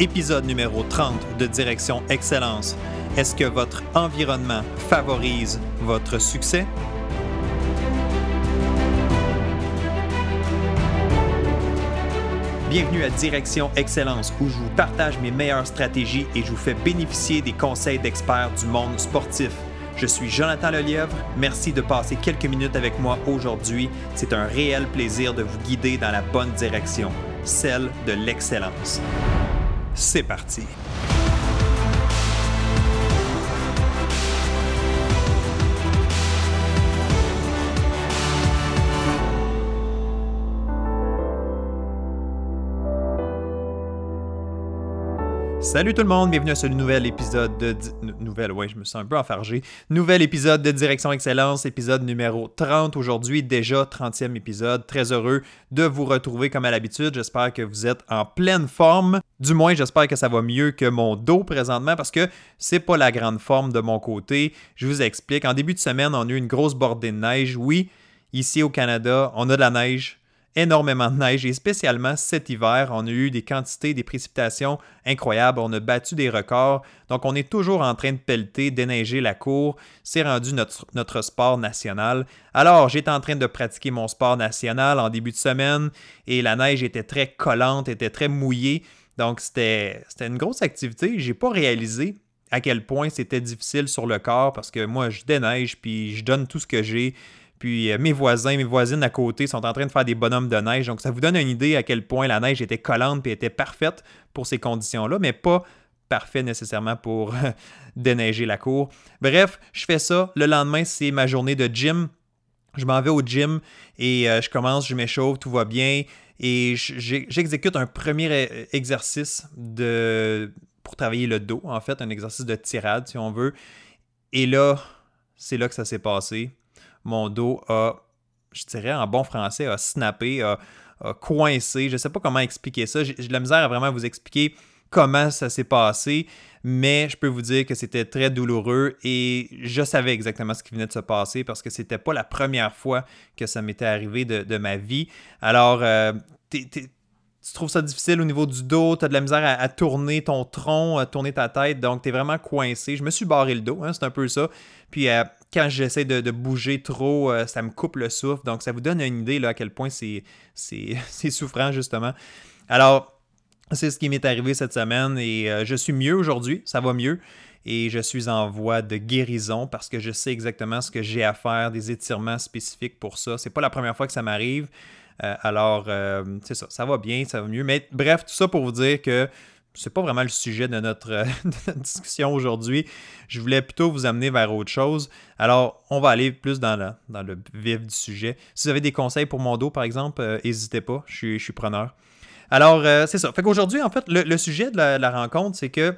Épisode numéro 30 de Direction Excellence. Est-ce que votre environnement favorise votre succès? Bienvenue à Direction Excellence où je vous partage mes meilleures stratégies et je vous fais bénéficier des conseils d'experts du monde sportif. Je suis Jonathan Lelièvre. Merci de passer quelques minutes avec moi aujourd'hui. C'est un réel plaisir de vous guider dans la bonne direction, celle de l'excellence. C'est parti. Salut tout le monde, bienvenue à ce nouvel épisode de... Ouais, je me sens un peu enfargé. Nouvel épisode de Direction Excellence, épisode numéro 30 aujourd'hui, déjà 30e épisode. Très heureux de vous retrouver comme à l'habitude. J'espère que vous êtes en pleine forme. Du moins, j'espère que ça va mieux que mon dos présentement parce que c'est pas la grande forme de mon côté. Je vous explique. En début de semaine, on a eu une grosse bordée de neige. Oui, ici au Canada, on a de la neige énormément de neige et spécialement cet hiver, on a eu des quantités, des précipitations incroyables, on a battu des records, donc on est toujours en train de pelleter, déneiger la cour, c'est rendu notre, notre sport national. Alors j'étais en train de pratiquer mon sport national en début de semaine et la neige était très collante, était très mouillée, donc c'était une grosse activité, j'ai pas réalisé à quel point c'était difficile sur le corps parce que moi je déneige puis je donne tout ce que j'ai puis euh, mes voisins, mes voisines à côté sont en train de faire des bonhommes de neige. Donc ça vous donne une idée à quel point la neige était collante et était parfaite pour ces conditions-là, mais pas parfait nécessairement pour déneiger la cour. Bref, je fais ça. Le lendemain, c'est ma journée de gym. Je m'en vais au gym et euh, je commence, je m'échauffe, tout va bien. Et j'exécute un premier euh, exercice de, pour travailler le dos, en fait, un exercice de tirade, si on veut. Et là, c'est là que ça s'est passé mon dos a, je dirais en bon français, a snappé, a, coincé. Je ne sais pas comment expliquer ça. J'ai de la misère à vraiment vous expliquer comment ça s'est passé, mais je peux vous dire que c'était très douloureux et je savais exactement ce qui venait de se passer parce que c'était pas la première fois que ça m'était arrivé de, ma vie. Alors, euh, tu trouves ça difficile au niveau du dos, tu as de la misère à, tourner ton tronc, à tourner ta tête, donc tu es vraiment coincé. Je me suis barré le dos, hein, c'est un peu ça. Puis euh, quand j'essaie de, bouger trop, euh, ça me coupe le souffle, donc ça vous donne une idée là, à quel point c'est souffrant justement. Alors, c'est ce qui m'est arrivé cette semaine et euh, je suis mieux aujourd'hui, ça va mieux. Et je suis en voie de guérison parce que je sais exactement ce que j'ai à faire, des étirements spécifiques pour ça. C'est pas la première fois que ça m'arrive. Euh, alors, c'est ça, ça va bien, ça va mieux. Mais bref, tout ça pour vous dire que c'est pas vraiment le sujet de notre, discussion aujourd'hui. Je voulais plutôt vous amener vers autre chose. Alors, on va aller plus dans, le vif du sujet. Si vous avez des conseils pour mon dos, par exemple, n'hésitez pas, je suis, preneur. Alors, c'est ça. Fait qu'aujourd'hui, en fait, le, sujet de la rencontre, c'est que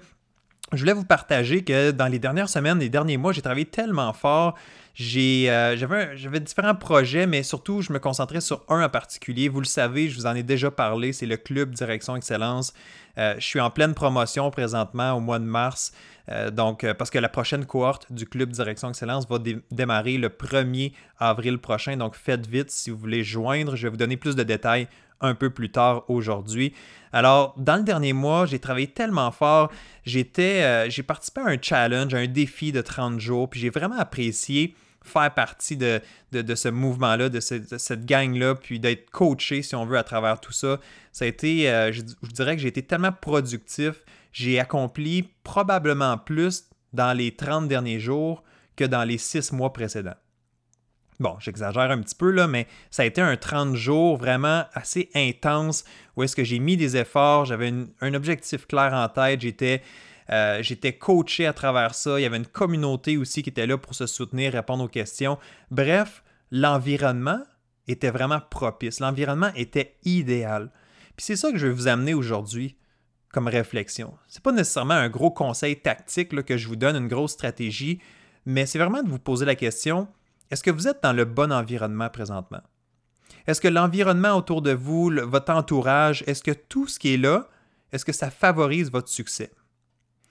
je voulais vous partager que dans les dernières semaines, les derniers mois, j'ai travaillé tellement fort. Euh, j'avais, différents projets, mais surtout, je me concentrais sur un en particulier. Vous le savez, je vous en ai déjà parlé, c'est le Club Direction Excellence. Euh, je suis en pleine promotion présentement au mois de mars. Euh, donc, parce que la prochaine cohorte du Club Direction Excellence va démarrer le 1er avril prochain. Donc, faites vite si vous voulez joindre. Je vais vous donner plus de détails un peu plus tard aujourd'hui. Alors, dans le dernier mois, j'ai travaillé tellement fort. Euh, j'ai participé à un challenge, à un défi de 30 jours, puis j'ai vraiment apprécié faire partie de, ce mouvement-là, de, cette gang-là, puis d'être coaché, si on veut, à travers tout ça. Ça a été, euh, je, je dirais que j'ai été tellement productif. J'ai accompli probablement plus dans les 30 derniers jours que dans les 6 mois précédents. Bon, j'exagère un petit peu là, mais ça a été un 30 jours vraiment assez intense où est-ce que j'ai mis des efforts, j'avais un objectif clair en tête, j'étais euh, j'étais coaché à travers ça, il y avait une communauté aussi qui était là pour se soutenir, répondre aux questions. Bref, l'environnement était vraiment propice, l'environnement était idéal. Puis c'est ça que je vais vous amener aujourd'hui comme réflexion. C'est pas nécessairement un gros conseil tactique que je vous donne, une grosse stratégie, mais c'est vraiment de vous poser la question est-ce que vous êtes dans le bon environnement présentement? Est-ce que l'environnement autour de vous, votre entourage, est-ce que tout ce qui est là, est-ce que ça favorise votre succès?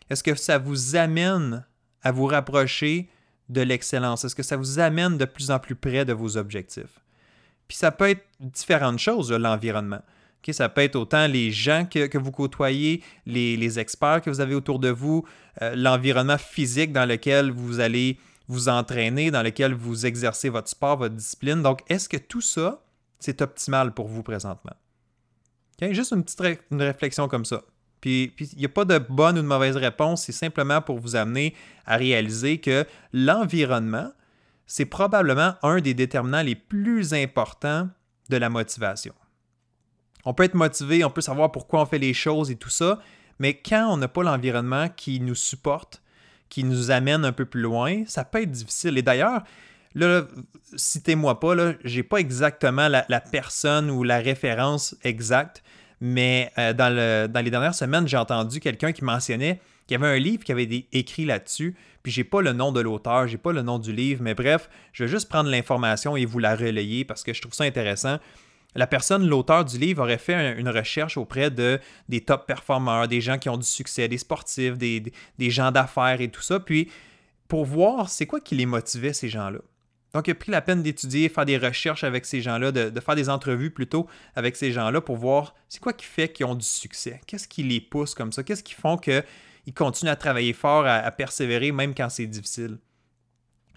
Est-ce que ça vous amène à vous rapprocher de l'excellence? Est-ce que ça vous amène de plus en plus près de vos objectifs? Puis ça peut être différentes choses, l'environnement. ça peut être autant les gens que, vous côtoyez, les, experts que vous avez autour de vous, euh, l'environnement physique dans lequel vous allez vous entraîner, dans lequel vous exercez votre sport, votre discipline. Donc, est-ce que tout ça, c'est optimal pour vous présentement? Juste une petite une réflexion comme ça. Puis il n'y a pas de bonne ou de mauvaise réponse, c'est simplement pour vous amener à réaliser que l'environnement, c'est probablement un des déterminants les plus importants de la motivation. On peut être motivé, on peut savoir pourquoi on fait les choses et tout ça, mais quand on n'a pas l'environnement qui nous supporte, qui nous amène un peu plus loin, ça peut être difficile. Et d'ailleurs, là, citez-moi pas, là, j'ai pas exactement la, personne ou la référence exacte, mais euh, dans, les dernières semaines, j'ai entendu quelqu'un qui mentionnait qu'il y avait un livre qui avait écrit là-dessus, puis j'ai pas le nom de l'auteur, j'ai pas le nom du livre, mais bref, je vais juste prendre l'information et vous la relayer parce que je trouve ça intéressant. La personne, l'auteur du livre, aurait fait une recherche auprès de des top performeurs, des gens qui ont du succès, des sportifs, des, gens d'affaires et tout ça, puis pour voir c'est quoi qui les motivait, ces gens-là. Donc, il a pris la peine d'étudier, faire des recherches avec ces gens-là, de, faire des entrevues plutôt avec ces gens-là pour voir c'est quoi qui fait qu'ils ont du succès. Qu'est-ce qui les pousse comme ça? Qu'est-ce qui font qu'ils continuent à travailler fort, à, persévérer même quand c'est difficile?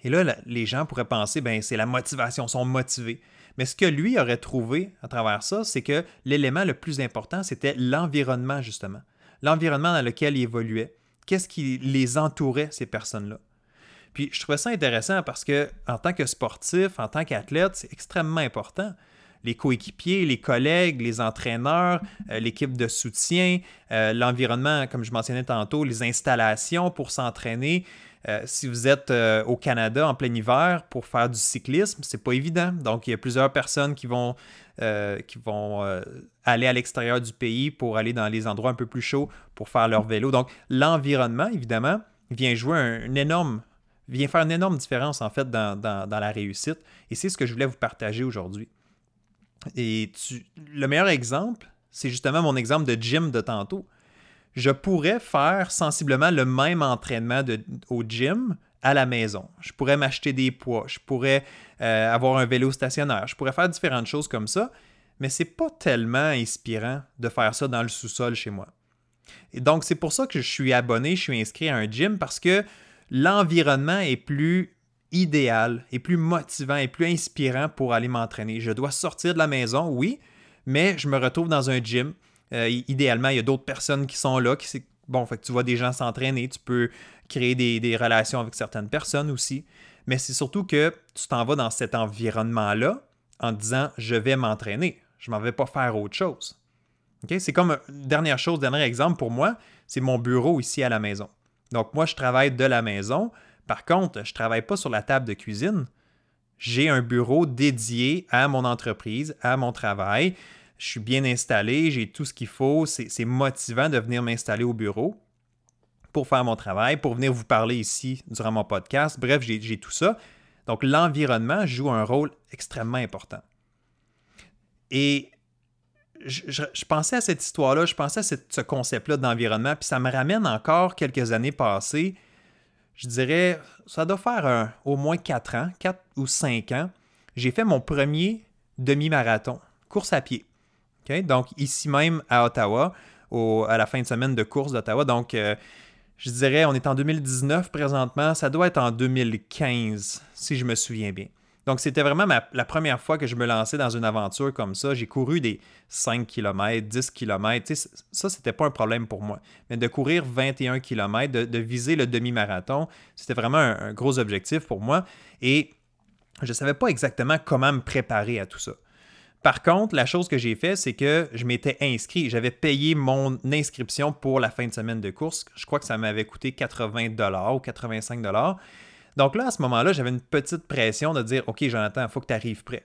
Et là, les gens pourraient penser, ben c'est la motivation, ils sont motivés. Mais ce que lui aurait trouvé à travers ça, c'est que l'élément le plus important, c'était l'environnement, justement. L'environnement dans lequel ils évoluaient. Qu'est-ce qui les entourait, ces personnes-là? Puis je trouvais ça intéressant parce que en tant que sportif, en tant qu'athlète, c'est extrêmement important. Les coéquipiers, les collègues, les entraîneurs, euh, l'équipe de soutien, euh, l'environnement, comme je mentionnais tantôt, les installations pour s'entraîner. Euh, si vous êtes au Canada en plein hiver pour faire du cyclisme, c'est pas évident. Donc, il y a plusieurs personnes qui vont, qui vont aller à l'extérieur du pays pour aller dans les endroits un peu plus chauds pour faire leur vélo. Donc, l'environnement, évidemment, vient jouer un énorme vient faire une énorme différence en fait dans, la réussite. Et c'est ce que je voulais vous partager aujourd'hui. Et le meilleur exemple, c'est justement mon exemple de gym de tantôt. Je pourrais faire sensiblement le même entraînement au gym à la maison. Je pourrais m'acheter des poids, je pourrais euh, avoir un vélo stationnaire, je pourrais faire différentes choses comme ça, mais c'est pas tellement inspirant de faire ça dans le sous-sol chez moi. Et donc c'est pour ça que je suis abonné, je suis inscrit à un gym parce que l'environnement est plus idéal, est plus motivant, et plus inspirant pour aller m'entraîner. Je dois sortir de la maison, oui, mais je me retrouve dans un gym. Euh, idéalement, il y a d'autres personnes qui sont là. Qui, bon, fait que tu vois des gens s'entraîner, tu peux créer des, relations avec certaines personnes aussi. Mais c'est surtout que tu t'en vas dans cet environnement-là en disant je vais m'entraîner, je ne m'en vais pas faire autre chose. C'est comme dernière chose, dernier exemple pour moi, c'est mon bureau ici à la maison. Donc, moi, je travaille de la maison. Par contre, je ne travaille pas sur la table de cuisine. J'ai un bureau dédié à mon entreprise, à mon travail. Je suis bien installé, j'ai tout ce qu'il faut. C'est motivant de venir m'installer au bureau pour faire mon travail, pour venir vous parler ici durant mon podcast. Bref, j'ai tout ça. Donc, l'environnement joue un rôle extrêmement important. Et je, pensais à cette histoire-là, je pensais à ce concept-là d'environnement, puis ça me ramène encore quelques années passées. Je dirais, ça doit faire au moins 4 ans, 4 ou 5 ans. J'ai fait mon premier demi-marathon, course à pied. Donc, ici même à Ottawa, à la fin de semaine de course d'Ottawa. Donc, euh, je dirais, on est en 2019 présentement, ça doit être en 2015, si je me souviens bien. Donc, c'était vraiment la première fois que je me lançais dans une aventure comme ça. J'ai couru des 5 km, 10 km. Ça, c'était pas un problème pour moi. Mais de courir 21 km, de, viser le demi-marathon, c'était vraiment un, gros objectif pour moi. Et je ne savais pas exactement comment me préparer à tout ça. Par contre, la chose que j'ai fait, c'est que je m'étais inscrit. J'avais payé mon inscription pour la fin de semaine de course. Je crois que ça m'avait coûté 80 ou 85 donc là, à ce moment-là, j'avais une petite pression de dire OK, Jonathan, il faut que tu arrives prêt.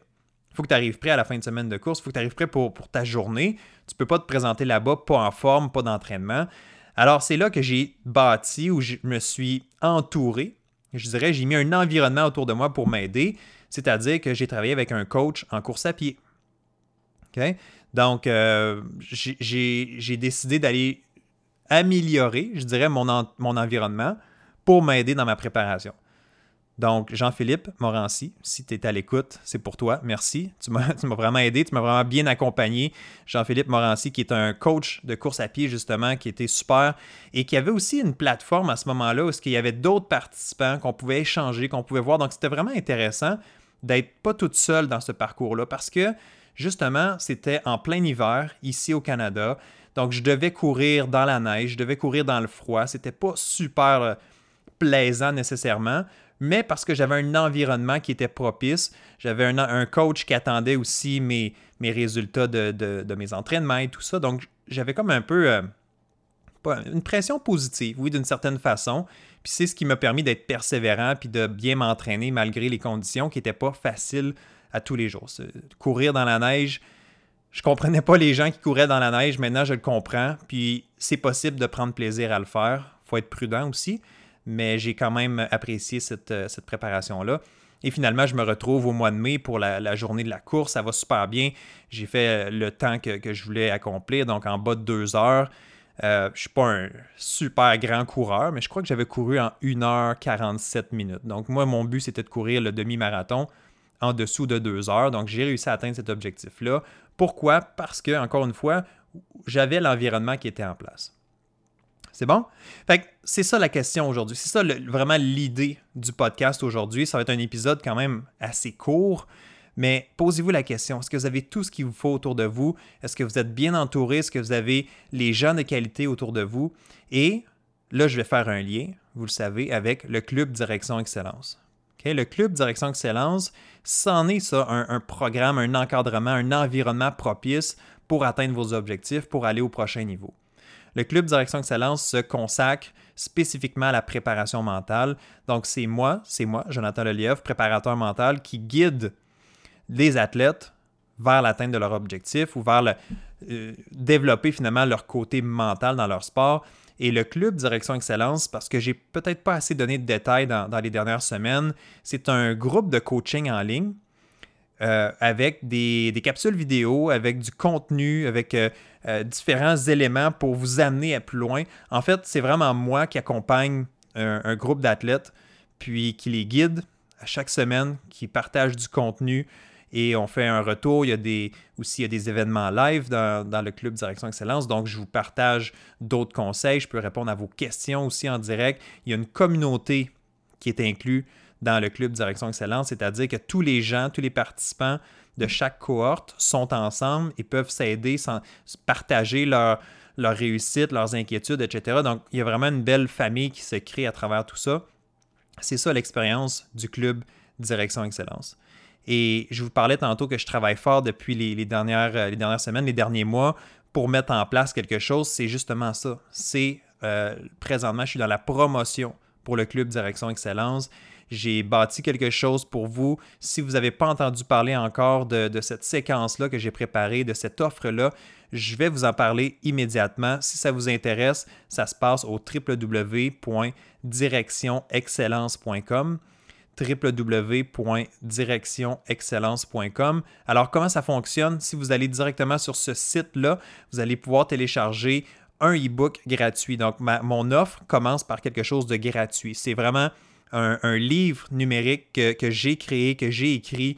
Il faut que tu arrives prêt à la fin de semaine de course. Il faut que tu arrives prêt pour, pour, ta journée. Tu ne peux pas te présenter là-bas, pas en forme, pas d'entraînement. Alors, c'est là que j'ai bâti, où je me suis entouré. Je dirais, j'ai mis un environnement autour de moi pour m'aider. C'est-à-dire que j'ai travaillé avec un coach en course à pied. Donc, euh, j'ai décidé d'aller améliorer, je dirais, mon, mon environnement pour m'aider dans ma préparation. Donc, Jean-Philippe Morancy, si tu es à l'écoute, c'est pour toi. Merci. Tu m'as vraiment aidé, tu m'as vraiment bien accompagné. Jean-Philippe Morancy, qui est un coach de course à pied, justement, qui était super et qui avait aussi une plateforme à ce moment-là où il y avait d'autres participants qu'on pouvait échanger, qu'on pouvait voir. Donc, c'était vraiment intéressant d'être pas toute seule dans ce parcours-là parce que, justement, c'était en plein hiver, ici au Canada. Donc, je devais courir dans la neige, je devais courir dans le froid. C'était pas super euh, plaisant nécessairement mais parce que j'avais un environnement qui était propice. J'avais un, coach qui attendait aussi mes, résultats de, mes entraînements et tout ça. Donc, j'avais comme un peu euh, une pression positive, oui, d'une certaine façon. Puis c'est ce qui m'a permis d'être persévérant puis de bien m'entraîner malgré les conditions qui n'étaient pas faciles à tous les jours. Courir dans la neige, je comprenais pas les gens qui couraient dans la neige. Maintenant, je le comprends. Puis c'est possible de prendre plaisir à le faire. Faut être prudent aussi mais j'ai quand même apprécié cette, euh, préparation-là. Et finalement, je me retrouve au mois de mai pour la, journée de la course. Ça va super bien. J'ai fait euh, le temps que, je voulais accomplir, donc en bas de deux heures. Euh, je ne suis pas un super grand coureur, mais je crois que j'avais couru en 1h47 minutes. Donc moi, mon but, c'était de courir le demi-marathon en dessous de deux heures. Donc j'ai réussi à atteindre cet objectif-là. Pourquoi? Parce que, encore une fois, j'avais l'environnement qui était en place. C'est bon? Fait c'est ça la question aujourd'hui. C'est ça vraiment l'idée du podcast aujourd'hui. Ça va être un épisode quand même assez court, mais posez-vous la question. Est-ce que vous avez tout ce qu'il vous faut autour de vous? Est-ce que vous êtes bien entouré? Est-ce que vous avez les gens de qualité autour de vous? Et là, je vais faire un lien, vous le savez, avec le Club Direction Excellence. Le Club Direction Excellence, c'en est ça, un, programme, un encadrement, un environnement propice pour atteindre vos objectifs, pour aller au prochain niveau. Le Club Direction Excellence se consacre spécifiquement à la préparation mentale. Donc, c'est moi, c'est moi, Jonathan Lelièvre, préparateur mental, qui guide les athlètes vers l'atteinte de leur objectif ou vers le, euh, développer finalement leur côté mental dans leur sport. Et le club Direction Excellence, parce que j'ai peut-être pas assez donné de détails dans, les dernières semaines, c'est un groupe de coaching en ligne euh, avec des, capsules vidéo, avec du contenu, avec euh, euh, différents éléments pour vous amener à plus loin. En fait, c'est vraiment moi qui accompagne un, groupe d'athlètes, puis qui les guide à chaque semaine, qui partage du contenu et on fait un retour. Il y a aussi des événements live dans, dans, le Club Direction Excellence. Donc, je vous partage d'autres conseils. Je peux répondre à vos questions aussi en direct. Il y a une communauté qui est inclue dans le Club Direction Excellence, c'est-à-dire que tous les gens, tous les participants de chaque cohorte sont ensemble et peuvent s'aider, partager leur, leur réussite, leurs inquiétudes, etc. Donc, il y a vraiment une belle famille qui se crée à travers tout ça. C'est ça l'expérience du club Direction Excellence. Et je vous parlais tantôt que je travaille fort depuis les, dernières, euh, les dernières semaines, les derniers mois, pour mettre en place quelque chose. C'est justement ça. C'est euh, présentement, je suis dans la promotion pour le club Direction Excellence j'ai bâti quelque chose pour vous. Si vous n'avez pas entendu parler encore de, cette séquence-là que j'ai préparée, de cette offre-là, je vais vous en parler immédiatement. Si ça vous intéresse, ça se passe au www.directionexcellence.com www.directionexcellence.com. Alors, comment ça fonctionne? Si vous allez directement sur ce site-là, vous allez pouvoir télécharger un e-book gratuit. Donc, mon offre commence par quelque chose de gratuit. C'est vraiment un, livre numérique que, j'ai créé, que j'ai écrit,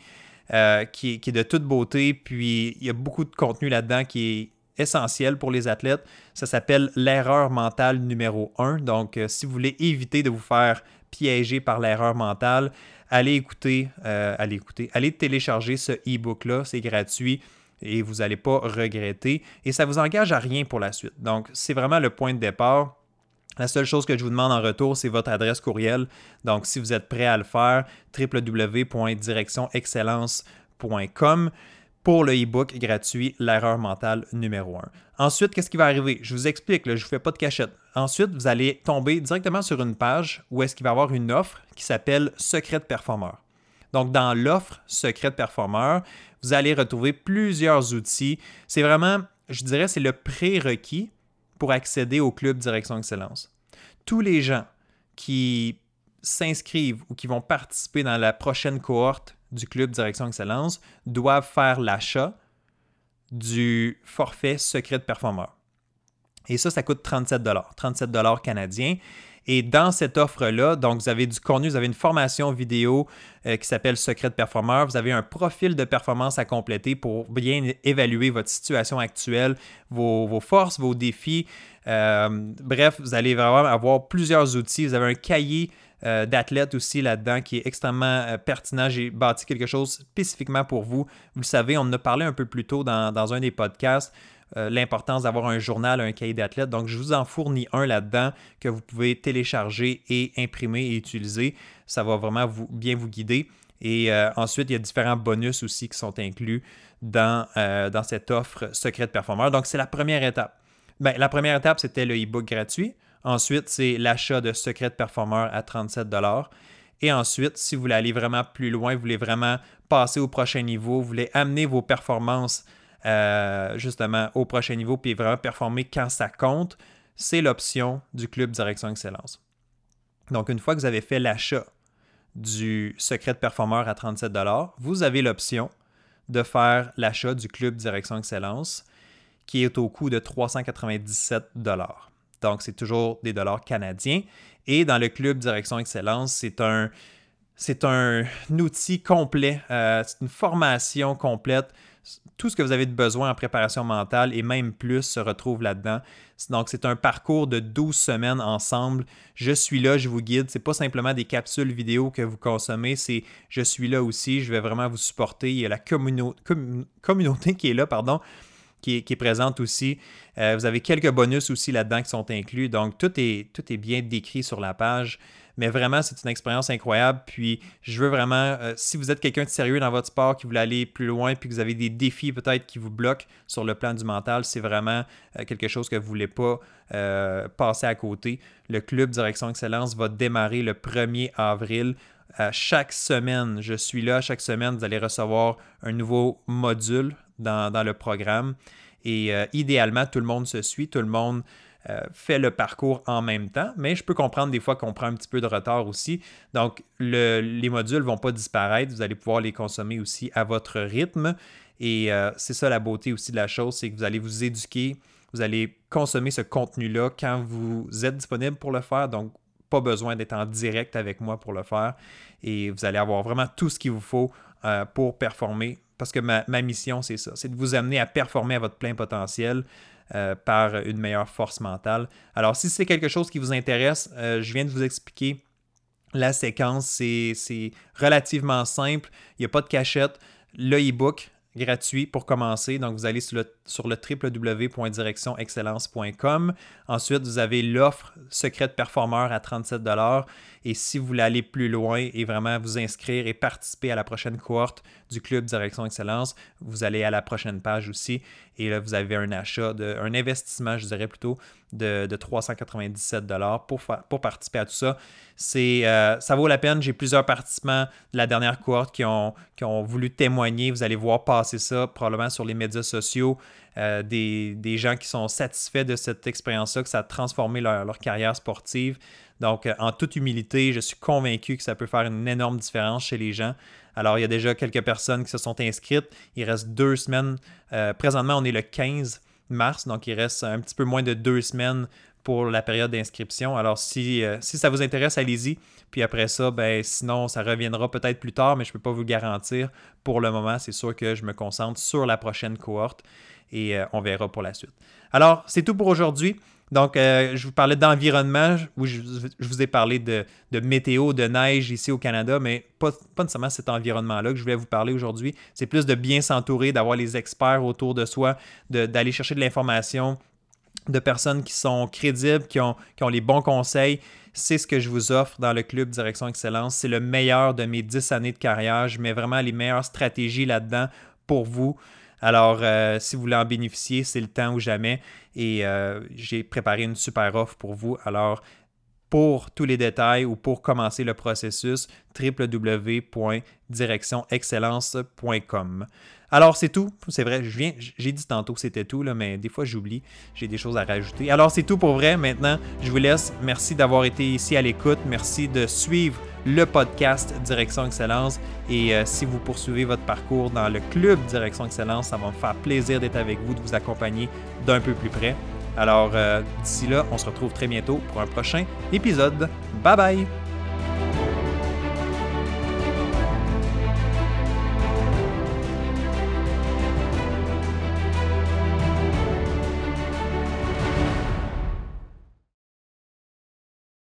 euh, qui, est de toute beauté. Puis il y a beaucoup de contenu là-dedans qui est essentiel pour les athlètes. Ça s'appelle l'erreur mentale numéro 1. Donc, euh, si vous voulez éviter de vous faire piéger par l'erreur mentale, allez écouter, euh, allez écouter, allez télécharger ce e-book-là, c'est gratuit et vous n'allez pas regretter. Et ça ne vous engage à rien pour la suite. Donc, c'est vraiment le point de départ. La seule chose que je vous demande en retour, c'est votre adresse courriel. Donc, si vous êtes prêt à le faire, www.directionexcellence.com pour le e-book gratuit L'erreur mentale numéro 1. Ensuite, qu'est-ce qui va arriver? Je vous explique, je ne vous fais pas de cachette. Ensuite, vous allez tomber directement sur une page où est-ce qu'il va y avoir une offre qui s'appelle Secret de performeur. Donc, dans l'offre Secret de performeur, vous allez retrouver plusieurs outils. C'est vraiment, je dirais, c'est le prérequis pour accéder au club Direction Excellence. Tous les gens qui s'inscrivent ou qui vont participer dans la prochaine cohorte du club Direction Excellence doivent faire l'achat du forfait secret de performeur. Et ça, ça coûte 37 37 canadiens. Et dans cette offre-là, donc vous avez du contenu, vous avez une formation vidéo euh, qui s'appelle Secret de performeur, vous avez un profil de performance à compléter pour bien évaluer votre situation actuelle, vos, forces, vos défis. Euh, bref, vous allez vraiment avoir plusieurs outils. Vous avez un cahier euh, d'athlètes aussi là-dedans qui est extrêmement pertinent. J'ai bâti quelque chose spécifiquement pour vous. Vous le savez, on en a parlé un peu plus tôt dans un des podcasts. Euh, l'importance d'avoir un journal, un cahier d'athlète. Donc, je vous en fournis un là-dedans que vous pouvez télécharger et imprimer et utiliser. Ça va vraiment bien vous guider. Et euh, ensuite, il y a différents bonus aussi qui sont inclus dans, euh, cette offre Secret de. Donc, c'est la première étape. Bien, la première étape, c'était le e-book gratuit. Ensuite, c'est l'achat de Secret de Performeur à 37 Et ensuite, si vous voulez aller vraiment plus loin, vous voulez vraiment passer au prochain niveau, vous voulez amener vos performances euh, justement au prochain niveau puis vraiment performer quand ça compte, c'est l'option du club Direction Excellence. Donc, une fois que vous avez fait l'achat du secret de performeur à 37 vous avez l'option de faire l'achat du club Direction Excellence qui est au coût de 397 Donc, c'est toujours des dollars canadiens. Et dans le club Direction Excellence, c'est un, c'est un outil complet, euh, c'est une formation complète tout ce que vous avez de besoin en préparation mentale et même plus se retrouve là-dedans. Donc, c'est un parcours de 12 semaines ensemble. Je suis là, je vous guide. Ce n'est pas simplement des capsules vidéo que vous consommez, c'est je suis là aussi, je vais vraiment vous supporter. Il y a la communauté qui est là, pardon, qui est, présente aussi. Euh, vous avez quelques bonus aussi là-dedans qui sont inclus. Donc, tout est, tout est bien décrit sur la page. Mais vraiment, c'est une expérience incroyable. Puis, je veux vraiment, euh, si vous êtes quelqu'un de sérieux dans votre sport, qui voulez aller plus loin, puis que vous avez des défis peut-être qui vous bloquent sur le plan du mental, c'est vraiment euh, quelque chose que vous ne voulez pas euh, passer à côté. Le club Direction Excellence va démarrer le 1er avril. chaque semaine, je suis là. Chaque semaine, vous allez recevoir un nouveau module dans, dans le programme. Et idéalement, tout le monde se suit, tout le monde euh, fait le parcours en même temps, mais je peux comprendre des fois qu'on prend un petit peu de retard aussi. Donc, les modules ne vont pas disparaître, vous allez pouvoir les consommer aussi à votre rythme. Et euh, c'est ça la beauté aussi de la chose, c'est que vous allez vous éduquer, vous allez consommer ce contenu-là quand vous êtes disponible pour le faire. Donc, pas besoin d'être en direct avec moi pour le faire. Et vous allez avoir vraiment tout ce qu'il vous faut euh, pour performer. Parce que ma mission, c'est ça, c'est de vous amener à performer à votre plein potentiel, euh, par une meilleure force mentale. Alors, si c'est quelque chose qui vous intéresse, euh, je viens de vous expliquer la séquence. C'est relativement simple. Il n'y a pas de cachette. Le e-book gratuit pour commencer. Donc, vous allez sur le, sur le www.directionexcellence.com. Ensuite, vous avez l'offre secrète performeur à 37 Et si vous voulez aller plus loin et vraiment vous inscrire et participer à la prochaine cohorte du Club Direction Excellence, vous allez à la prochaine page aussi. Et là, vous avez un achat, de, un investissement, je dirais plutôt, de, 397 pour, pour participer à tout ça. Euh, ça vaut la peine. J'ai plusieurs participants de la dernière cohorte qui ont, voulu témoigner. Vous allez voir passer ça probablement sur les médias sociaux. Euh, des, gens qui sont satisfaits de cette expérience-là, que ça a transformé leur carrière sportive. Donc, euh, en toute humilité, je suis convaincu que ça peut faire une énorme différence chez les gens. Alors, il y a déjà quelques personnes qui se sont inscrites. Il reste deux semaines. Euh, présentement, on est le 15 mars, donc il reste un petit peu moins de deux semaines pour la période d'inscription. Alors, si, euh, ça vous intéresse, allez-y. Puis après ça, ben, sinon, ça reviendra peut-être plus tard, mais je ne peux pas vous garantir. Pour le moment, c'est sûr que je me concentre sur la prochaine cohorte et on verra pour la suite. Alors, c'est tout pour aujourd'hui. Donc, euh, je vous parlais d'environnement, où je, vous ai parlé de, météo, de neige ici au Canada, mais pas, pas nécessairement cet environnement-là que je voulais vous parler aujourd'hui. C'est plus de bien s'entourer, d'avoir les experts autour de soi, d'aller chercher de l'information de personnes qui sont crédibles, qui ont, qui ont les bons conseils. C'est ce que je vous offre dans le club Direction Excellence. C'est le meilleur de mes 10 années de carrière. Je mets vraiment les meilleures stratégies là-dedans pour vous. Alors, euh, si vous voulez en bénéficier, c'est le temps ou jamais. Et euh, j'ai préparé une super offre pour vous. Alors, pour tous les détails ou pour commencer le processus, www.directionexcellence.com. Alors, c'est tout. C'est vrai, j'ai dit tantôt que c'était tout, mais des fois, j'oublie. J'ai des choses à rajouter. Alors, c'est tout pour vrai. Maintenant, je vous laisse. Merci d'avoir été ici à l'écoute. Merci de suivre le podcast Direction Excellence. Et euh, si vous poursuivez votre parcours dans le club Direction Excellence, ça va me faire plaisir d'être avec vous, de vous accompagner d'un peu plus près. Alors, euh, d'ici là, on se retrouve très bientôt pour un prochain épisode. Bye bye!